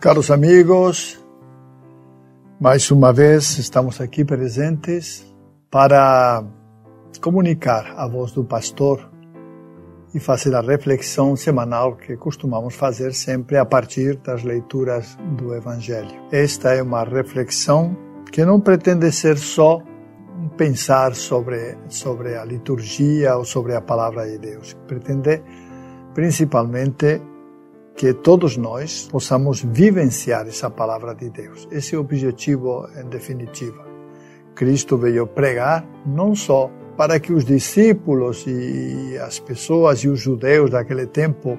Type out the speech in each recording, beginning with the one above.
Caros amigos, mais uma vez estamos aqui presentes para comunicar a voz do pastor e fazer a reflexão semanal que costumamos fazer sempre a partir das leituras do Evangelho. Esta é uma reflexão que não pretende ser só um pensar sobre, sobre a liturgia ou sobre a palavra de Deus. Pretende principalmente que todos nós possamos vivenciar essa palavra de Deus. Esse é o objetivo em definitiva. Cristo veio pregar não só para que os discípulos e as pessoas e os judeus daquele tempo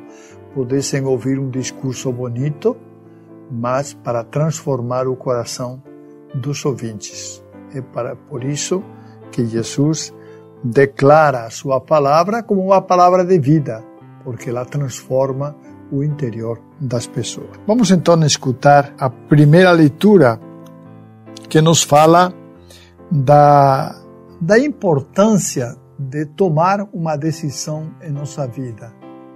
pudessem ouvir um discurso bonito, mas para transformar o coração dos ouvintes. É para, por isso que Jesus declara a sua palavra como uma palavra de vida, porque ela transforma o interior das pessoas. Vamos então escutar a primeira leitura que nos fala da da importância de tomar uma decisão em nossa vida.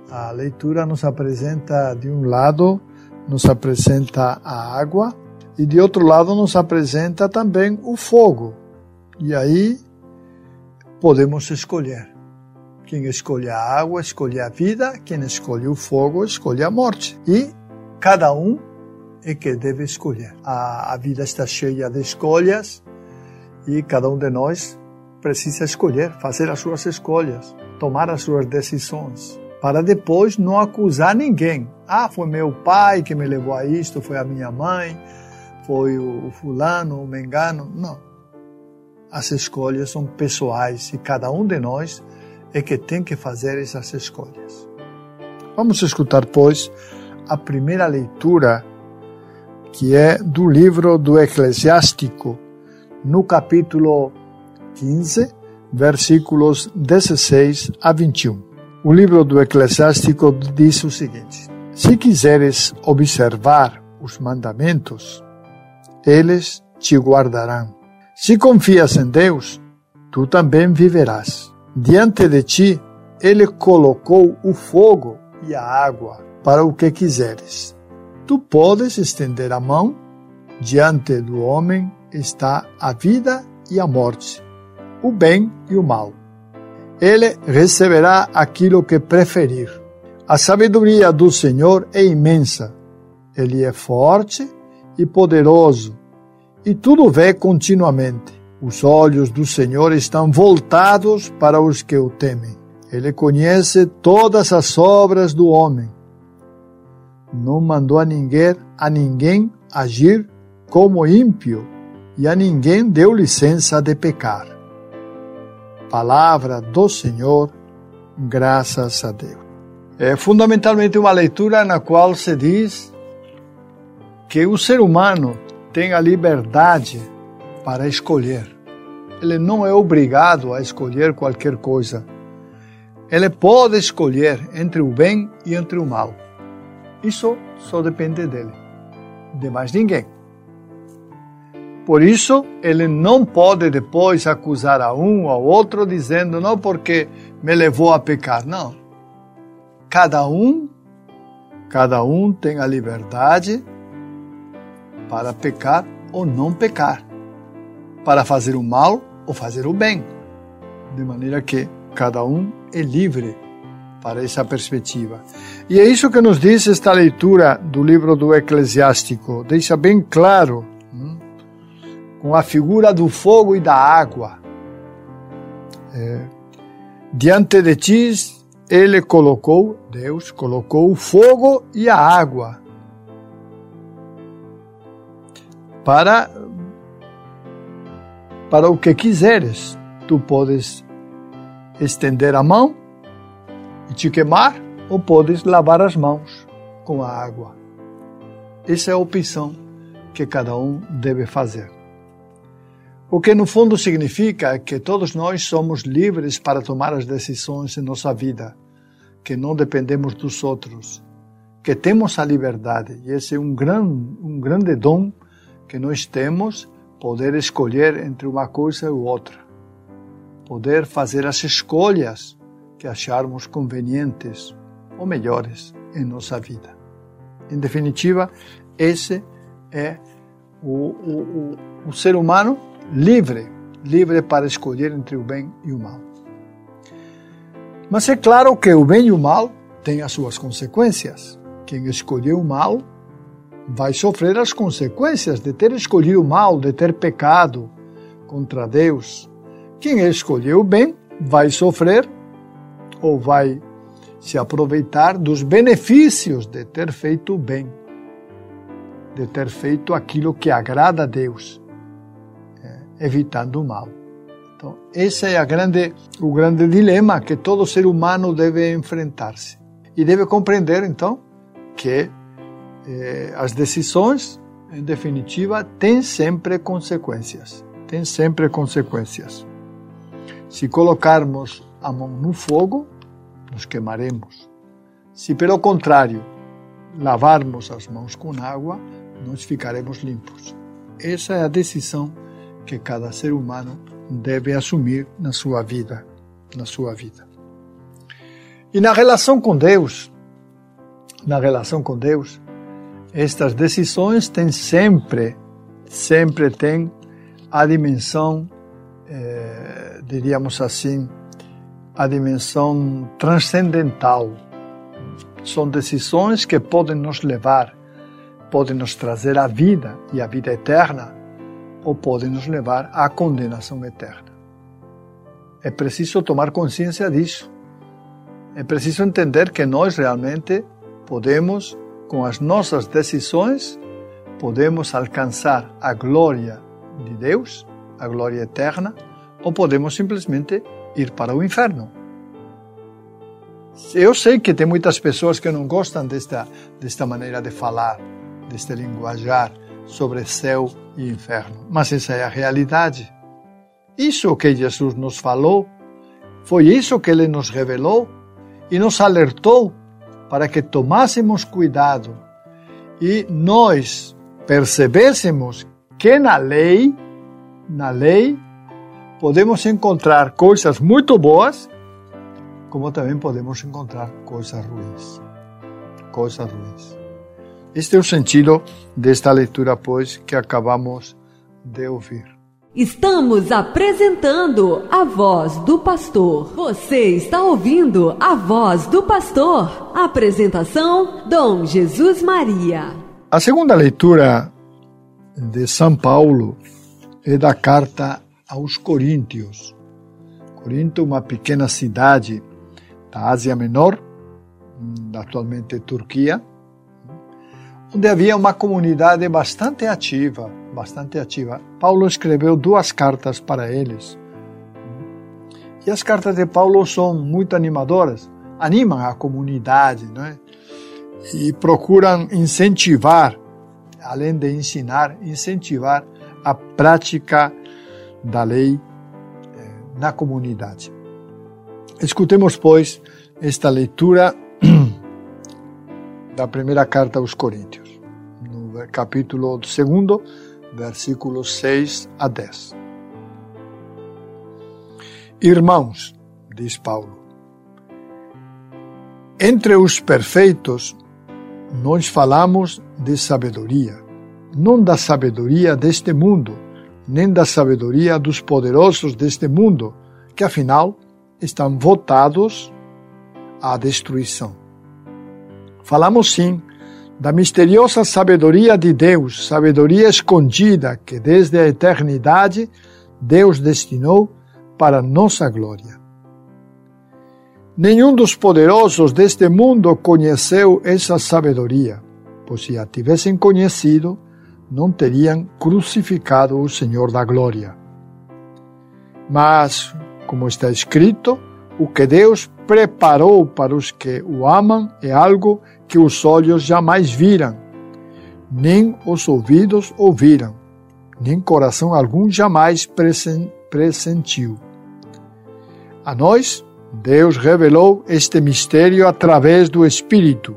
A leitura nos apresenta, de um lado, nos apresenta a água e de outro lado nos apresenta também o fogo. E aí podemos escolher. Quem escolhe a água escolhe a vida, quem escolhe o fogo escolhe a morte. E cada um é que deve escolher. A, a vida está cheia de escolhas e cada um de nós precisa escolher, fazer as suas escolhas, tomar as suas decisões, para depois não acusar ninguém. Ah, foi meu pai que me levou a isto, foi a minha mãe, foi o fulano, o mengano. Não. As escolhas são pessoais e cada um de nós é que tem que fazer essas escolhas. Vamos escutar, pois, a primeira leitura, que é do livro do Eclesiástico, no capítulo 15, versículos 16 a 21. O livro do Eclesiástico diz o seguinte: Se quiseres observar os mandamentos, eles te guardarão. Se confias em Deus, tu também viverás. Diante de ti, ele colocou o fogo e a água para o que quiseres. Tu podes estender a mão, diante do homem está a vida e a morte, o bem e o mal. Ele receberá aquilo que preferir. A sabedoria do Senhor é imensa. Ele é forte e poderoso, e tudo vê continuamente. Os olhos do Senhor estão voltados para os que o temem. Ele conhece todas as obras do homem. Não mandou a ninguém, a ninguém agir como ímpio, e a ninguém deu licença de pecar. Palavra do Senhor, graças a Deus. É fundamentalmente uma leitura na qual se diz que o ser humano tem a liberdade para escolher. Ele não é obrigado a escolher qualquer coisa. Ele pode escolher entre o bem e entre o mal. Isso só depende dele, de mais ninguém. Por isso, ele não pode depois acusar a um ou ao outro dizendo não porque me levou a pecar. Não. Cada um, cada um tem a liberdade para pecar ou não pecar, para fazer o mal ou fazer o bem. De maneira que cada um é livre para essa perspectiva. E é isso que nos diz esta leitura do livro do Eclesiástico. Deixa bem claro com a figura do fogo e da água. É, diante de ti, ele colocou, Deus colocou o fogo e a água para para o que quiseres. Tu podes estender a mão e te queimar, ou podes lavar as mãos com a água. Essa é a opção que cada um deve fazer. O que no fundo significa que todos nós somos livres para tomar as decisões em nossa vida, que não dependemos dos outros, que temos a liberdade. E esse é um, gran, um grande dom que nós temos, poder escolher entre uma coisa e outra. Poder fazer as escolhas que acharmos convenientes ou melhores em nossa vida. Em definitiva, esse é o, o, o, o ser humano livre, livre para escolher entre o bem e o mal. Mas é claro que o bem e o mal têm as suas consequências. Quem escolheu o mal vai sofrer as consequências de ter escolhido o mal, de ter pecado contra Deus. Quem escolheu o bem vai sofrer ou vai se aproveitar dos benefícios de ter feito o bem, de ter feito aquilo que agrada a Deus evitando o mal. Então, esse é grande, o grande dilema que todo ser humano deve enfrentar-se. E deve compreender, então, que eh, as decisões, em definitiva, têm sempre consequências. Têm sempre consequências. Se colocarmos a mão no fogo, nos queimaremos. Se, pelo contrário, lavarmos as mãos com água, nós ficaremos limpos. Essa é a decisão que cada ser humano deve assumir na sua vida, na sua vida. E na relação com Deus, na relação com Deus, estas decisões têm sempre, sempre têm a dimensão, eh, diríamos assim, a dimensão transcendental. São decisões que podem nos levar, podem nos trazer a vida e a vida eterna, ou podem nos levar à condenação eterna. É preciso tomar consciência disso. É preciso entender que nós realmente podemos, com as nossas decisões, podemos alcançar a glória de Deus, a glória eterna, ou podemos simplesmente ir para o inferno. Eu sei que tem muitas pessoas que não gostam desta, desta maneira de falar, deste linguajar, sobre céu e inferno. Mas essa é a realidade. Isso que Jesus nos falou, foi isso que ele nos revelou e nos alertou para que tomássemos cuidado e nós percebêssemos que na lei, na lei, podemos encontrar coisas muito boas, como também podemos encontrar coisas ruins. Coisas ruins. Este é o sentido desta leitura, pois, que acabamos de ouvir. Estamos apresentando a voz do pastor. Você está ouvindo a voz do pastor. Apresentação: Dom Jesus Maria. A segunda leitura de São Paulo é da carta aos Coríntios. Corinto, uma pequena cidade da Ásia Menor, atualmente Turquia onde havia uma comunidade bastante ativa, bastante ativa. Paulo escreveu duas cartas para eles. E as cartas de Paulo são muito animadoras, animam a comunidade, não é? E procuram incentivar, além de ensinar, incentivar a prática da lei eh, na comunidade. Escutemos, pois, esta leitura da primeira carta aos Coríntios capítulo 2, versículos 6 a 10. Irmãos, diz Paulo, entre os perfeitos, nós falamos de sabedoria, não da sabedoria deste mundo, nem da sabedoria dos poderosos deste mundo, que afinal estão votados à destruição. Falamos sim da misteriosa sabedoria de Deus, sabedoria escondida que desde a eternidade Deus destinou para nossa glória. Nenhum dos poderosos deste mundo conheceu essa sabedoria, pois se a tivessem conhecido, não teriam crucificado o Senhor da glória. Mas, como está escrito, o que Deus preparou para os que o amam é algo que os olhos jamais viram, nem os ouvidos ouviram, nem coração algum jamais pressentiu. A nós, Deus revelou este mistério através do Espírito,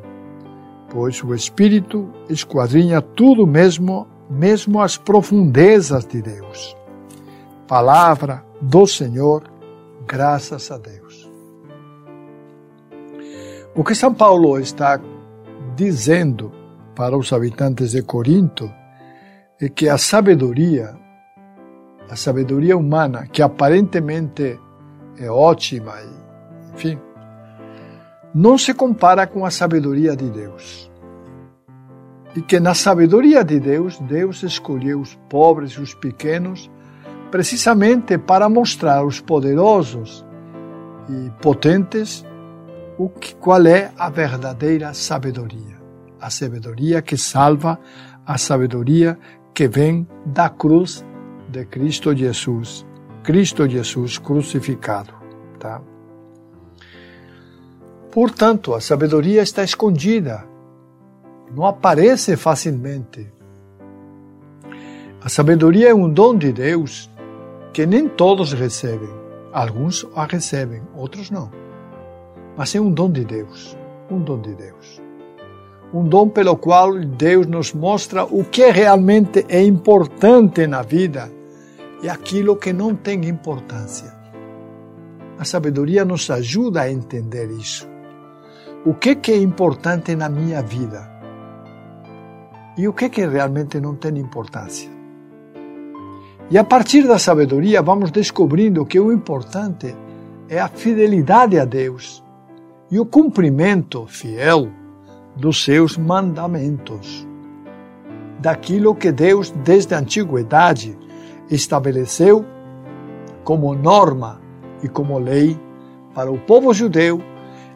pois o Espírito esquadrinha tudo mesmo, mesmo as profundezas de Deus. Palavra do Senhor, graças a Deus. O que São Paulo está dizendo para os habitantes de Corinto é que a sabedoria, a sabedoria humana, que aparentemente é ótima, enfim, não se compara com a sabedoria de Deus. E que na sabedoria de Deus, Deus escolheu os pobres e os pequenos precisamente para mostrar aos poderosos e potentes o que, qual é a verdadeira sabedoria. A sabedoria que salva, a sabedoria que vem da cruz de Cristo Jesus. Cristo Jesus crucificado. Tá? Portanto, a sabedoria está escondida, não aparece facilmente. A sabedoria é um dom de Deus que nem todos recebem. Alguns a recebem, outros não. Mas é um dom de Deus, um dom de Deus. Um dom pelo qual Deus nos mostra o que realmente é importante na vida e aquilo que não tem importância. A sabedoria nos ajuda a entender isso. O que, que é importante na minha vida e o que, que realmente não tem importância. E a partir da sabedoria vamos descobrindo que o importante é a fidelidade a Deus e o cumprimento fiel dos seus mandamentos, daquilo que Deus desde a antiguidade estabeleceu como norma e como lei para o povo judeu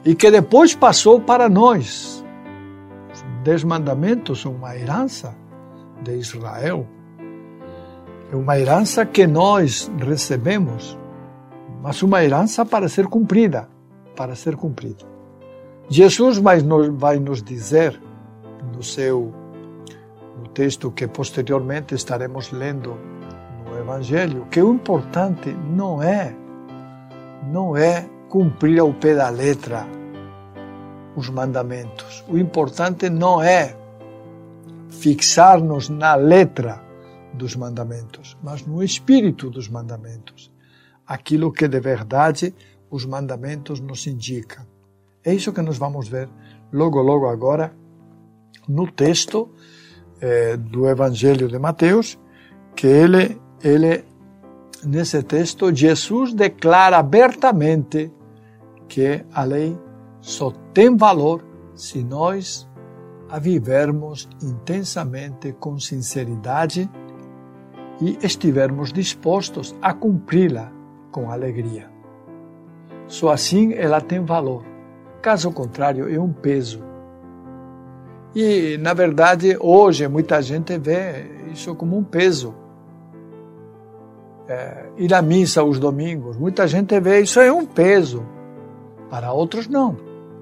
e que depois passou para nós. Os Dez Mandamentos uma herança de Israel. É uma herança que nós recebemos, mas uma herança para ser cumprida, para ser cumprida. Jesus vai nos, vai nos dizer no seu no texto que posteriormente estaremos lendo no Evangelho que o importante não é não é cumprir ao pé da letra os mandamentos. O importante não é fixar-nos na letra dos mandamentos, mas no espírito dos mandamentos. Aquilo que de verdade os mandamentos nos indicam. É isso que nós vamos ver logo, logo agora no texto eh, do Evangelho de Mateus, que ele, ele, nesse texto, Jesus declara abertamente que a lei só tem valor se nós a vivermos intensamente com sinceridade e estivermos dispostos a cumpri-la com alegria. Só assim ela tem valor. Caso contrário, é um peso. E, na verdade, hoje muita gente vê isso como um peso. É, ir à missa aos domingos, muita gente vê isso é um peso. Para outros, não.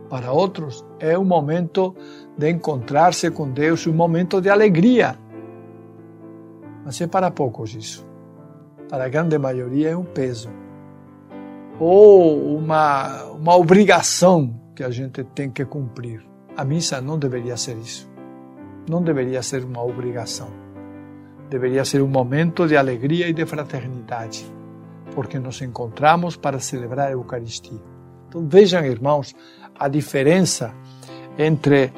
Para outros, é um momento de encontrar-se com Deus, um momento de alegria. Mas é para poucos isso. Para a grande maioria é um peso. Ou uma, uma obrigação que a gente tem que cumprir. A missa não deveria ser isso. Não deveria ser uma obrigação. Deveria ser um momento de alegria e de fraternidade, porque nos encontramos para celebrar a Eucaristia. Então vejam, irmãos, a diferença entre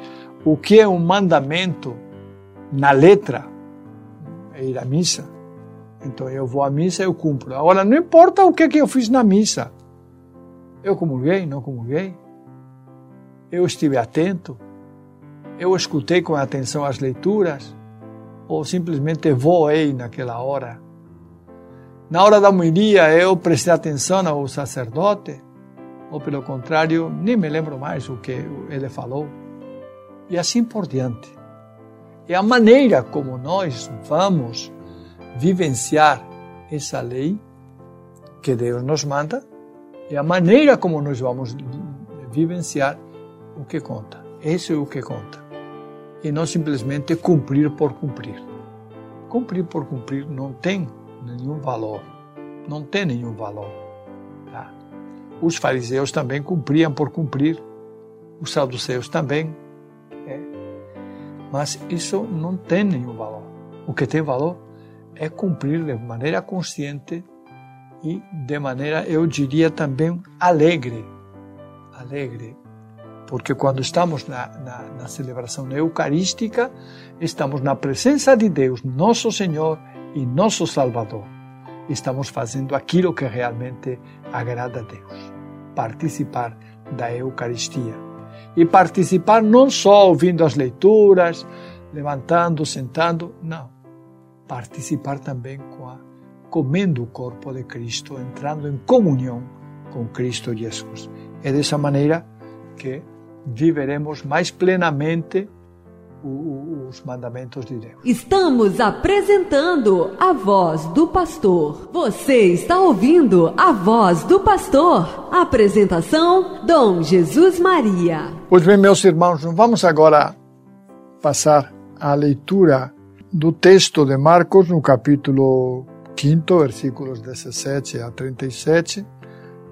o que é um mandamento na letra, é ir à missa. Então eu vou à missa, eu cumpro. Agora, não importa o que, que eu fiz na missa. Eu comulguei, não comulguei. Eu estive atento. Eu escutei com atenção as leituras. Ou simplesmente voei naquela hora. Na hora da homilia, eu prestei atenção ao sacerdote ou pelo contrário, nem me lembro mais o que ele falou. E assim por diante. É a maneira como nós vamos vivenciar essa lei que Deus nos manda e a maneira como nós vamos vivenciar o que conta. Isso é o que conta. E não simplesmente cumprir por cumprir. Cumprir por cumprir não tem nenhum valor. Não tem nenhum valor. Tá? Os fariseus também cumpriam por cumprir. Os saduceus também. Mas isso não tem nenhum valor. O que tem valor é cumprir de maneira consciente e de maneira, eu diria também, alegre. Alegre. Porque quando estamos na, na, na celebração eucarística, estamos na presença de Deus, nosso Senhor e nosso Salvador. Estamos fazendo aquilo que realmente agrada a Deus. Participar da Eucaristia. E participar não só ouvindo as leituras, levantando, sentando, não. Participar também com a comendo o corpo de Cristo, entrando em comunhão com Cristo Jesus. É dessa maneira que viveremos mais plenamente os mandamentos de Deus. Estamos apresentando a voz do pastor. Você está ouvindo a voz do pastor. Apresentação: Dom Jesus Maria. Pois bem, meus irmãos, vamos agora passar à leitura do texto de Marcos no capítulo 5, versículos 17 a 37,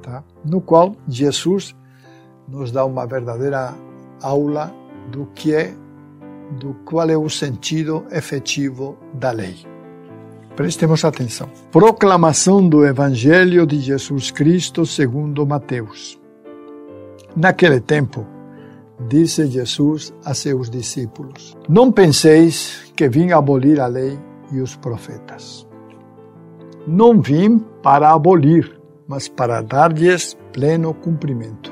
tá? no qual Jesus nos dá uma verdadeira aula do que é, do qual é o sentido efetivo da lei. Prestemos atenção. Proclamação do Evangelho de Jesus Cristo segundo Mateus. Naquele tempo, disse Jesus a seus discípulos: Não penseis que vim abolir a lei e os profetas. Não vim para abolir, mas para dar-lhes pleno cumprimento.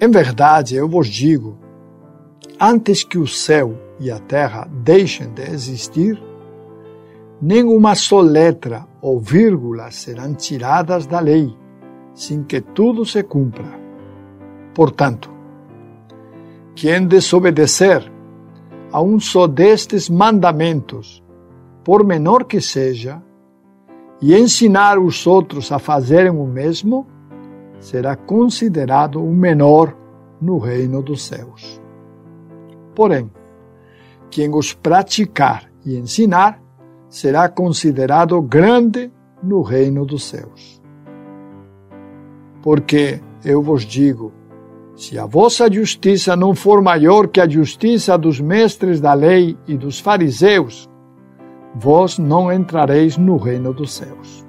Em verdade, eu vos digo: antes que o céu e a terra deixem de existir, nenhuma só letra ou vírgula serão tiradas da lei, sem que tudo se cumpra. Portanto, quem desobedecer a um só destes mandamentos, por menor que seja, e ensinar os outros a fazerem o mesmo, será considerado o menor no reino dos céus. Porém, quem os praticar e ensinar será considerado grande no reino dos céus. Porque eu vos digo: se a vossa justiça não for maior que a justiça dos mestres da lei e dos fariseus, vós não entrareis no reino dos céus.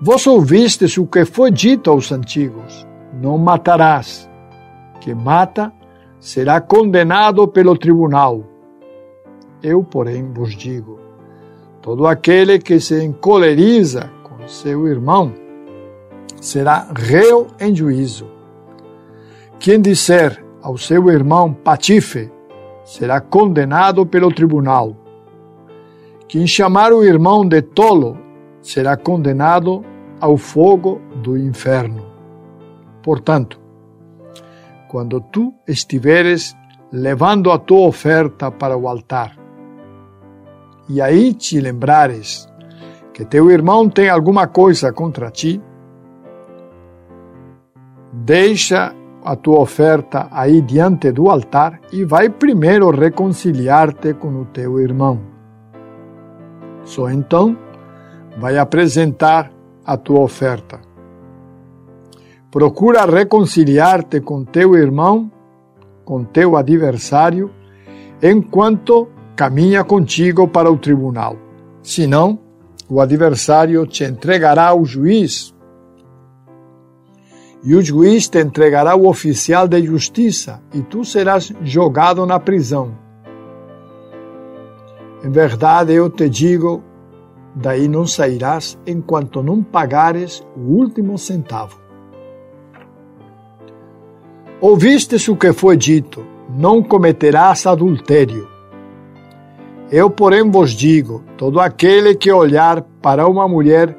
Vós ouvistes o que foi dito aos antigos: não matarás. Que mata será condenado pelo tribunal. Eu, porém, vos digo: todo aquele que se encoleriza com seu irmão será réu em juízo. Quem disser ao seu irmão patife será condenado pelo tribunal. Quem chamar o irmão de tolo será condenado ao fogo do inferno. Portanto, quando tu estiveres levando a tua oferta para o altar, e aí te lembrares que teu irmão tem alguma coisa contra ti, deixa a tua oferta aí diante do altar e vai primeiro reconciliar-te com o teu irmão. Só então vai apresentar a tua oferta. Procura reconciliar-te com teu irmão, com teu adversário, enquanto caminha contigo para o tribunal. Senão, o adversário te entregará ao juiz e o juiz te entregará o oficial de justiça, e tu serás jogado na prisão. Em verdade, eu te digo, daí não sairás enquanto não pagares o último centavo. Ouvistes o que foi dito: não cometerás adultério. Eu, porém, vos digo: todo aquele que olhar para uma mulher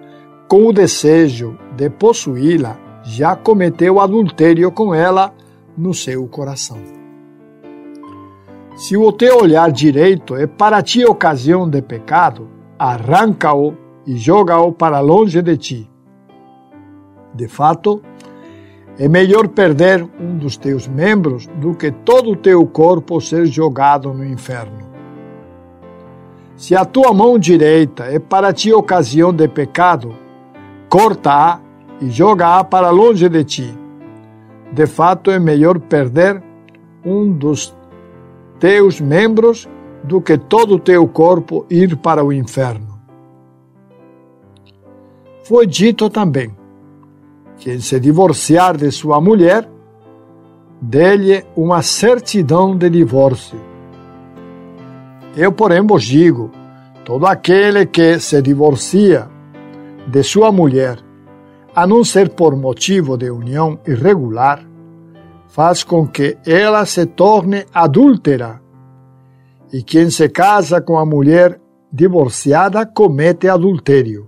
com o desejo de possuí-la, já cometeu adultério com ela no seu coração. Se o teu olhar direito é para ti ocasião de pecado, arranca-o e joga-o para longe de ti. De fato, é melhor perder um dos teus membros do que todo o teu corpo ser jogado no inferno. Se a tua mão direita é para ti ocasião de pecado, corta-a e joga-a para longe de ti. De fato, é melhor perder um dos teus membros do que todo o teu corpo ir para o inferno. Foi dito também: quem se divorciar de sua mulher, dê-lhe uma certidão de divórcio. Eu, porém, vos digo: todo aquele que se divorcia de sua mulher, a não ser por motivo de união irregular, faz com que ela se torne adúltera. E quem se casa com a mulher divorciada comete adultério.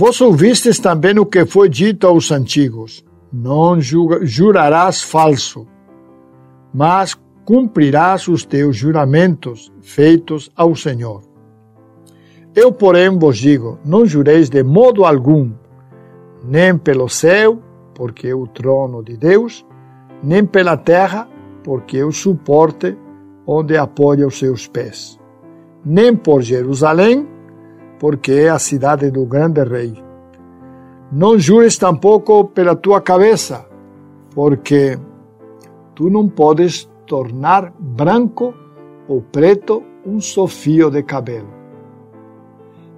Vós ouvistes também o que foi dito aos antigos: Não jurarás falso, mas cumprirás os teus juramentos feitos ao Senhor. Eu, porém, vos digo: não jureis de modo algum, nem pelo céu, porque é o trono de Deus, nem pela terra, porque é o suporte onde apoia os seus pés, nem por Jerusalém, porque é a cidade do grande rei. Não jures tampouco pela tua cabeça, porque tu não podes tornar branco ou preto um só fio de cabelo.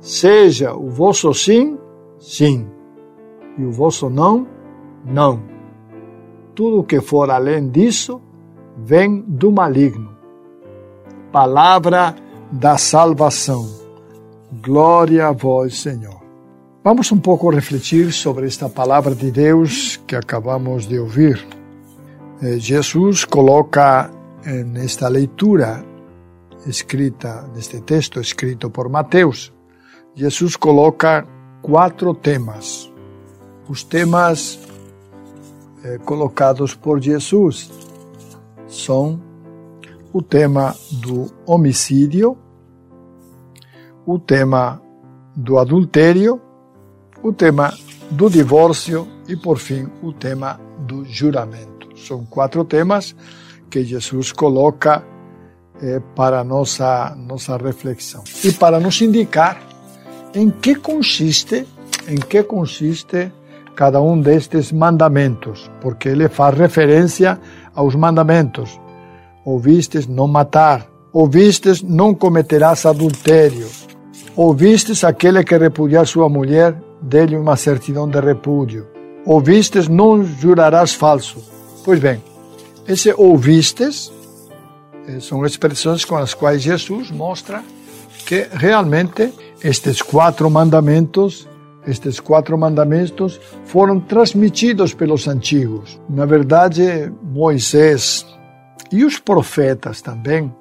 Seja o vosso sim, sim, e o vosso não, não. Tudo que for além disso vem do maligno. Palavra da salvação. Glória a vós, Senhor. Vamos um pouco refletir sobre esta palavra de Deus que acabamos de ouvir. Eh, Jesus coloca nesta leitura escrita, neste texto escrito por Mateus, Jesus coloca quatro temas. Os temas eh, colocados por Jesus são o tema do homicídio, o tema do adultério, o tema do divórcio e, por fim, o tema do juramento. São quatro temas que Jesus coloca eh, para nossa nossa reflexão e para nos indicar em que consiste em que consiste cada um destes mandamentos, porque ele faz referência aos mandamentos. Ouvistes não matar, ouvistes não cometerás adultério, ouvistes aquele que repudiar sua mulher, dê-lhe uma certidão de repúdio, ouvistes não jurarás falso, Pois bem, esse ouvistes eh, são expressões com as quais Jesus mostra que realmente estes quatro mandamentos, estes quatro mandamentos foram transmitidos pelos antigos. Na verdade, Moisés e os profetas também,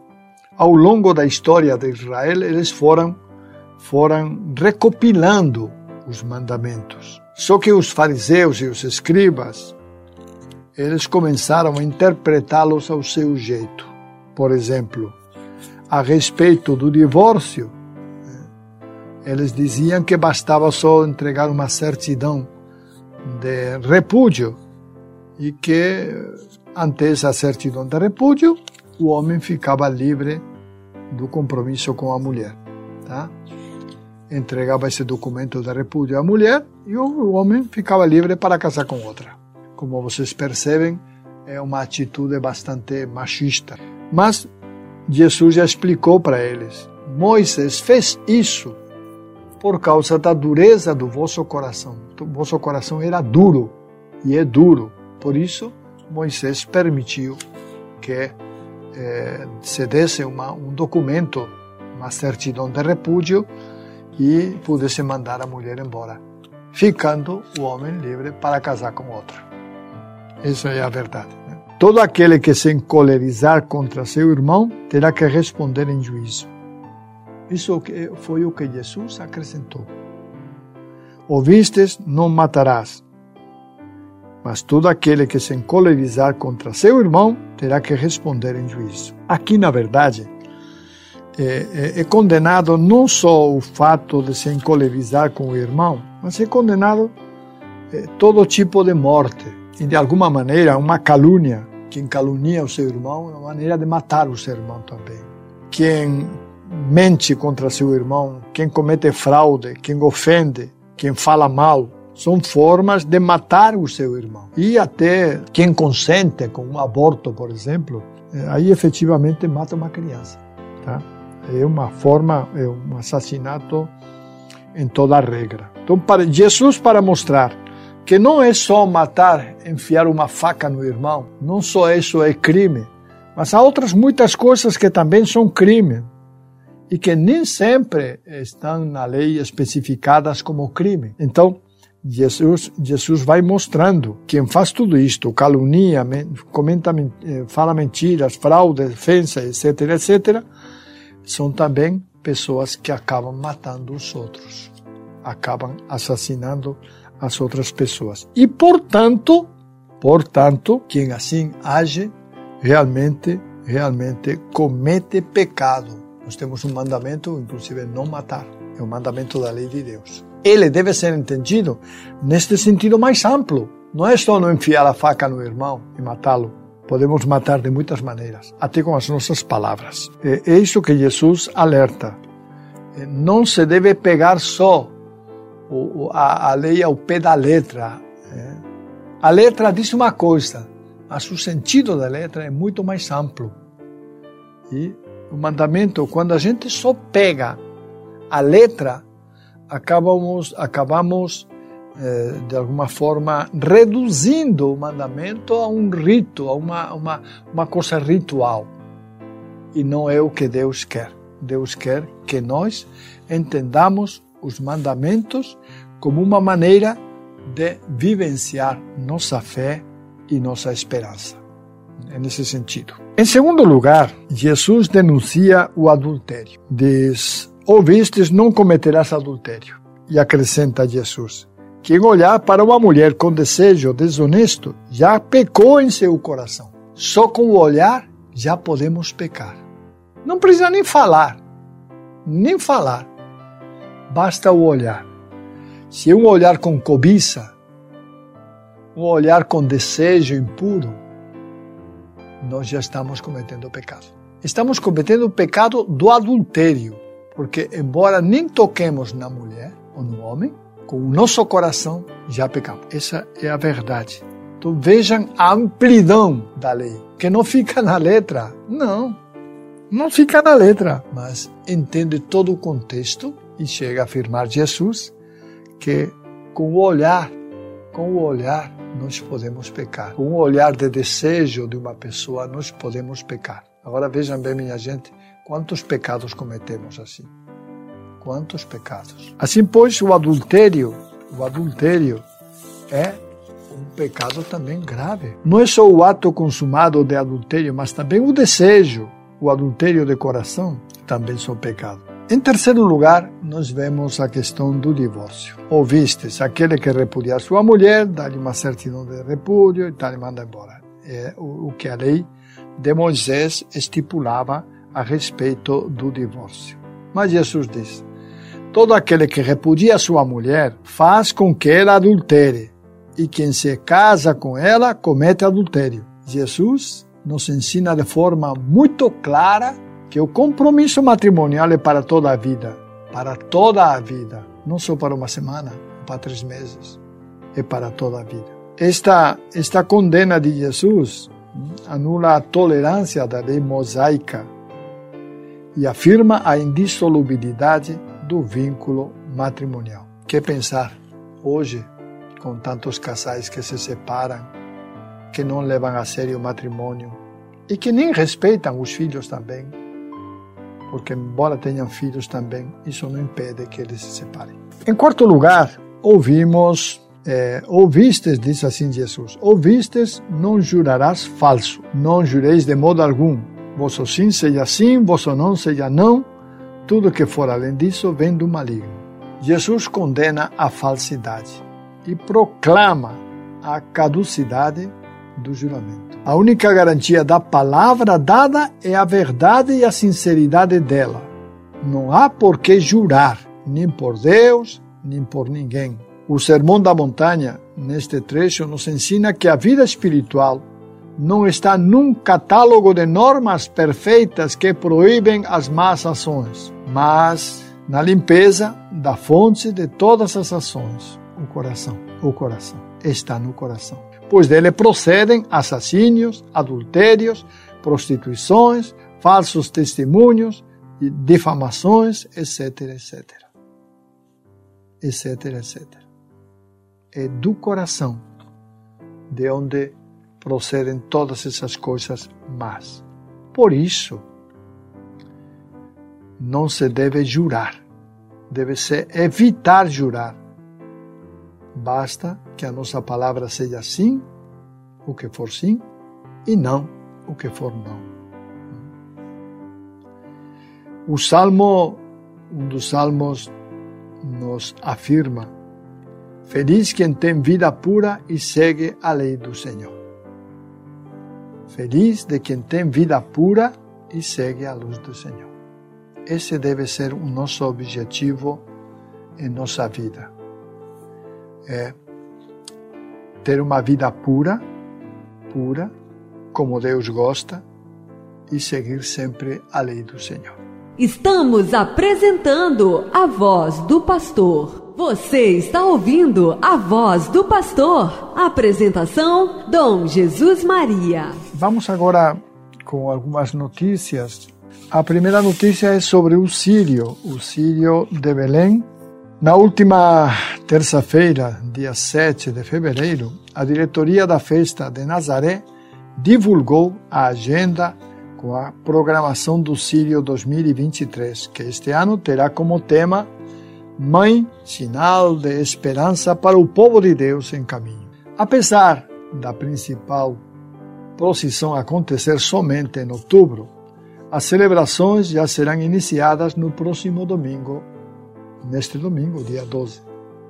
ao longo da história de Israel, eles foram foram recopilando os mandamentos. Só que os fariseus e os escribas eles começaram a interpretá-los ao seu jeito. Por exemplo, a respeito do divórcio, eles diziam que bastava só entregar uma certidão de repúdio e que, ante essa certidão de repúdio, o homem ficava livre do compromisso com a mulher. Tá? Entregava esse documento de repúdio à mulher e o homem ficava livre para casar com outra como vocês percebem, é uma atitude bastante machista. Mas Jesus já explicou para eles: Moisés fez isso por causa da dureza do vosso coração. O vosso coração era duro e é duro. Por isso, Moisés permitiu que eh, se desse uma, um documento, uma certidão de repúdio e pudesse mandar a mulher embora, ficando o homem livre para casar com outra. Essa é a verdade. Né? Todo aquele que se encolerizar contra seu irmão terá que responder em juízo. Isso foi o que Jesus acrescentou. Ouvistes, não matarás. Mas todo aquele que se encolerizar contra seu irmão terá que responder em juízo. Aqui, na verdade, é, é, é condenado não só o fato de se encolerizar com o irmão, mas é condenado é, todo tipo de morte. E de alguma maneira, uma calúnia. Quem calunia o seu irmão é uma maneira de matar o seu irmão também. Quem mente contra seu irmão, quem comete fraude, quem ofende, quem fala mal, são formas de matar o seu irmão. E até quem consente com um aborto, por exemplo, é, aí efetivamente mata uma criança. Tá? É uma forma, é um assassinato em toda a regra. Então, para Jesus, para mostrar que não é só matar, enfiar uma faca no irmão, não só isso é crime, mas há outras muitas coisas que também são crime e que nem sempre estão na lei especificadas como crime. Então, Jesus, Jesus vai mostrando quem faz tudo isto, calunia, comenta, eh, fala mentiras, fraude, defesa, etc, etc, são também pessoas que acabam matando os outros, acabam assassinando as outras pessoas. E portanto, portanto, quem assim age realmente, realmente comete pecado. Nós temos um mandamento, inclusive não matar, é um mandamento da lei de Deus. Ele deve ser entendido neste sentido mais amplo. Não é só não enfiar a faca no irmão e matá-lo. Podemos matar de muitas maneiras, até com as nossas palavras. É isso que Jesus alerta. Não se deve pegar só a, lei ao pé da letra. A letra diz uma coisa, mas o sentido da letra é muito mais amplo. E o mandamento, quando a gente só pega a letra, acabamos, acabamos de alguma forma reduzindo o mandamento a um rito, a uma, uma, uma coisa ritual. E não é o que Deus quer. Deus quer que nós entendamos os mandamentos como uma maneira de vivenciar nossa fé e nossa esperança. É nesse sentido. Em segundo lugar, Jesus denuncia o adultério. Diz: ouvistes, não cometerás adultério. E acrescenta Jesus: Quem olhar para uma mulher com desejo desonesto já pecou em seu coração. Só com o olhar já podemos pecar. Não precisa nem falar, nem falar. Basta o olhar. Se é um olhar com cobiça, um olhar com desejo impuro, nós já estamos cometendo pecado. Estamos cometendo o pecado do adultério porque, embora nem toquemos na mulher ou no homem, com o nosso coração já pecamos. Essa é a verdade. Então vejam a amplidão da lei, que não fica na letra. Não, não fica na letra, mas entende todo o contexto e chega a afirmar Jesus que com o olhar, com o olhar, nós podemos pecar. Com o olhar de desejo de uma pessoa, nós podemos pecar. Agora vejam bem, minha gente, Quantos pecados cometemos assim? Quantos pecados? Assim, pois, o adultério, o adultério é um pecado também grave. Não é só o ato consumado de adultério, mas também o desejo, o adultério de coração, também são pecados. Em terceiro lugar, nós vemos a questão do divórcio. Ouvistes, aquele que repudiar sua mulher, dá-lhe uma certidão de repúdio e tal, e manda embora. É o que a lei de Moisés estipulava a respeito do divórcio. Mas Jesus diz: Todo aquele que repudia sua mulher faz com que ela adultere, e quem se casa com ela comete adultério. Jesus nos ensina de forma muito clara que o compromisso matrimonial é para toda a vida, para toda a vida, não só para uma semana, para três meses, é para toda a vida. Esta, esta condena de Jesus anula a tolerância da lei mosaica e afirma a indissolubilidade do vínculo matrimonial. Que pensar hoje, com tantos casais que se separam, que não levam a sério o matrimônio e que nem respeitam os filhos também, porque, embora tenham filhos também, isso não impede que eles se separem. Em quarto lugar, ouvimos é, ouvistes, diz assim Jesus, ouvistes, não jurarás falso, não jureis de modo algum, Vosso sim seja sim, vosso não seja não. Tudo que for além disso vem do maligno. Jesus condena a falsidade e proclama a caducidade do juramento. A única garantia da palavra dada é a verdade e a sinceridade dela. não há por que jurar, nem por Deus, nem por ninguém. O Sermão da Montanha, neste trecho, nos ensina que a vida espiritual não está num catálogo de normas perfeitas que proíbem as más ações, mas na limpeza da fonte de todas as ações, o coração. O coração está no coração. Pois dele procedem assassínios, adultérios, prostituições, falsos testemunhos, difamações, etc, etc. etc, etc. É do coração de onde procedem todas essas coisas más. Por isso, não se deve jurar, deve-se evitar jurar. Basta que a nossa palavra seja sim, o que for sim, e não, o que for não. O salmo, um dos salmos, nos afirma: Feliz quem tem vida pura e segue a lei do Senhor. Feliz de quem tem vida pura e segue a luz do Senhor. Esse deve ser o nosso objetivo em nossa vida. É ter uma vida pura, pura, como Deus gosta, e seguir sempre a lei do Senhor. Estamos apresentando a voz do pastor. Você está ouvindo a voz do pastor. Apresentação: Dom Jesus Maria. Vamos agora com algumas notícias. A primeira notícia é sobre o Sírio, o Sírio de Belém. Na última terça-feira, dia 7 de fevereiro, a diretoria da festa de Nazaré divulgou a agenda com a programação do Sírio 2023, que este ano terá como tema mãe, sinal de esperança para o povo de Deus em caminho. Apesar da principal procissão acontecer somente em outubro, as celebrações já serão iniciadas no próximo domingo, neste domingo, dia 12.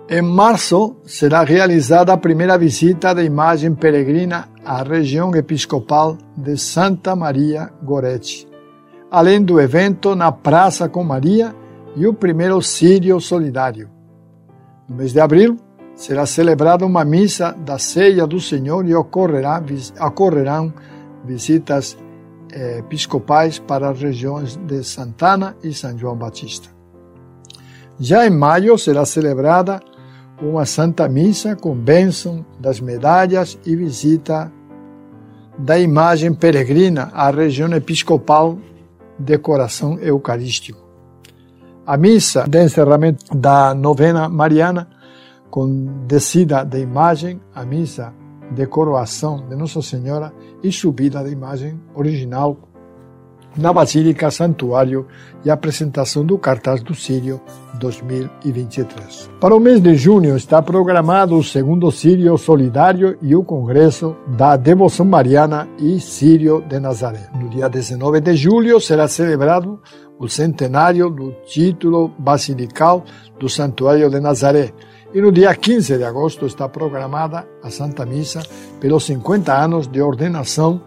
Em março, será realizada a primeira visita da imagem peregrina à região episcopal de Santa Maria Gorete, além do evento na Praça com Maria e o primeiro Sírio Solidário. No mês de abril, será celebrada uma missa da Ceia do Senhor e ocorrerá, ocorrerão visitas eh, episcopais para as regiões de Santana e São João Batista. Já em maio será celebrada uma Santa Missa com bênção das medalhas e visita da imagem peregrina à região episcopal de coração eucarístico a missa de encerramento da novena mariana, descida da imagem, a missa de coroação de Nossa Senhora e subida da imagem original na Basílica Santuário e apresentação do cartaz do Sírio 2023. Para o mês de junho está programado o segundo Sírio Solidário e o Congresso da Devoção Mariana e Sírio de Nazaré. No dia 19 de julho será celebrado o centenário do título basilical do Santuário de Nazaré. E no dia 15 de agosto está programada a Santa Missa pelos 50 anos de ordenação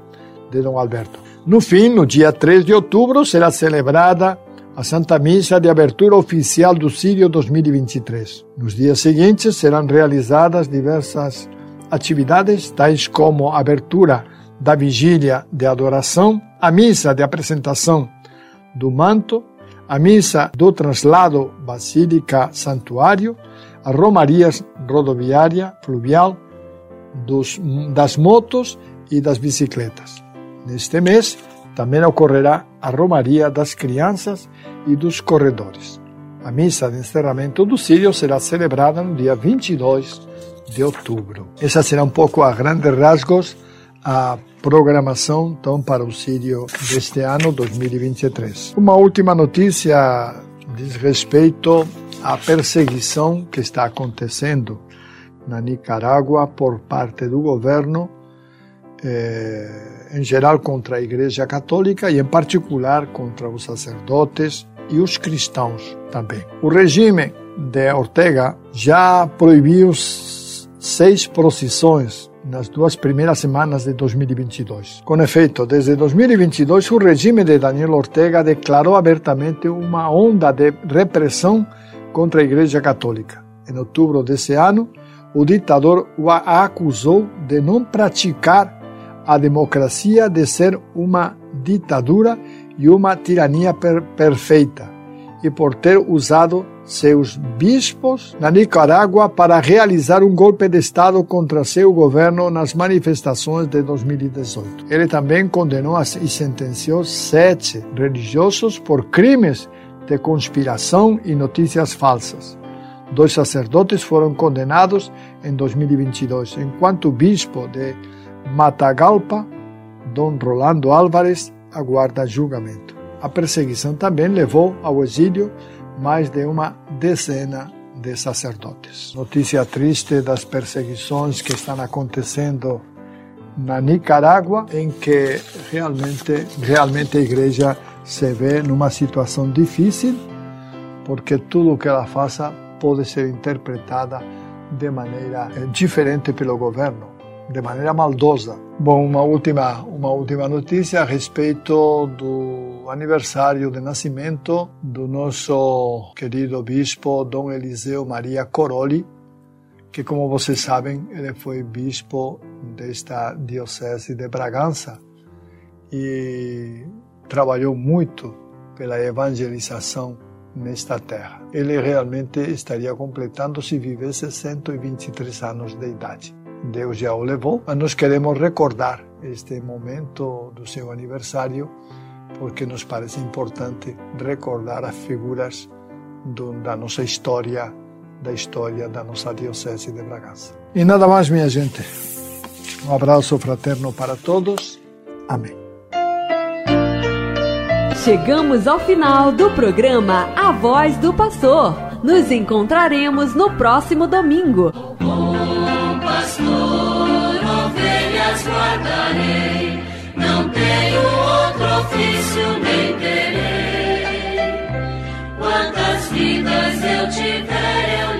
de Dom Alberto. No fim, no dia 3 de outubro, será celebrada a Santa Missa de abertura oficial do Sírio 2023. Nos dias seguintes serão realizadas diversas atividades, tais como a abertura da vigília de adoração, a missa de apresentação do manto, a missa do traslado Basílica Santuário, as romarias rodoviária, fluvial, dos, das motos e das bicicletas. Neste mês também ocorrerá a romaria das crianças e dos corredores. A missa de encerramento do Sírio será celebrada no dia 22 de outubro. Essa será um pouco a grandes rasgos a programação então, para o Sírio deste ano 2023. Uma última notícia diz respeito à perseguição que está acontecendo na Nicarágua por parte do governo, eh, em geral contra a Igreja Católica e, em particular, contra os sacerdotes e os cristãos também. O regime de Ortega já proibiu seis procissões nas duas primeiras semanas de 2022. Com efeito, desde 2022, o regime de Daniel Ortega declarou abertamente uma onda de repressão contra a Igreja Católica. Em outubro desse ano, o ditador o acusou de não praticar a democracia, de ser uma ditadura e uma tirania per perfeita, e por ter usado seus bispos na Nicarágua para realizar um golpe de Estado contra seu governo nas manifestações de 2018. Ele também condenou e sentenciou sete religiosos por crimes de conspiração e notícias falsas. Dois sacerdotes foram condenados em 2022, enquanto o bispo de Matagalpa, Dom Rolando Álvares, aguarda julgamento. A perseguição também levou ao exílio mais de uma dezena de sacerdotes. Notícia triste das perseguições que estão acontecendo na Nicarágua, em que realmente, realmente a igreja se vê numa situação difícil, porque tudo o que ela faça pode ser interpretada de maneira eh, diferente pelo governo, de maneira maldosa. Bom, uma última, uma última notícia a respeito do aniversário de nascimento do nosso querido bispo Dom Eliseu Maria Coroli, que, como vocês sabem, ele foi bispo desta diocese de Bragança e trabalhou muito pela evangelização nesta terra. Ele realmente estaria completando se vivesse 123 anos de idade. Deus já o levou, mas nós queremos recordar este momento do seu aniversário porque nos parece importante recordar as figuras do, da nossa história, da história da nossa Diocese de Bragança. E nada mais, minha gente. Um abraço fraterno para todos. Amém. Chegamos ao final do programa A Voz do Pastor. Nos encontraremos no próximo domingo. Bom pastor, ovelhas guardarei, não tenho outro ofício nem terei. Quantas vidas eu tiver, eu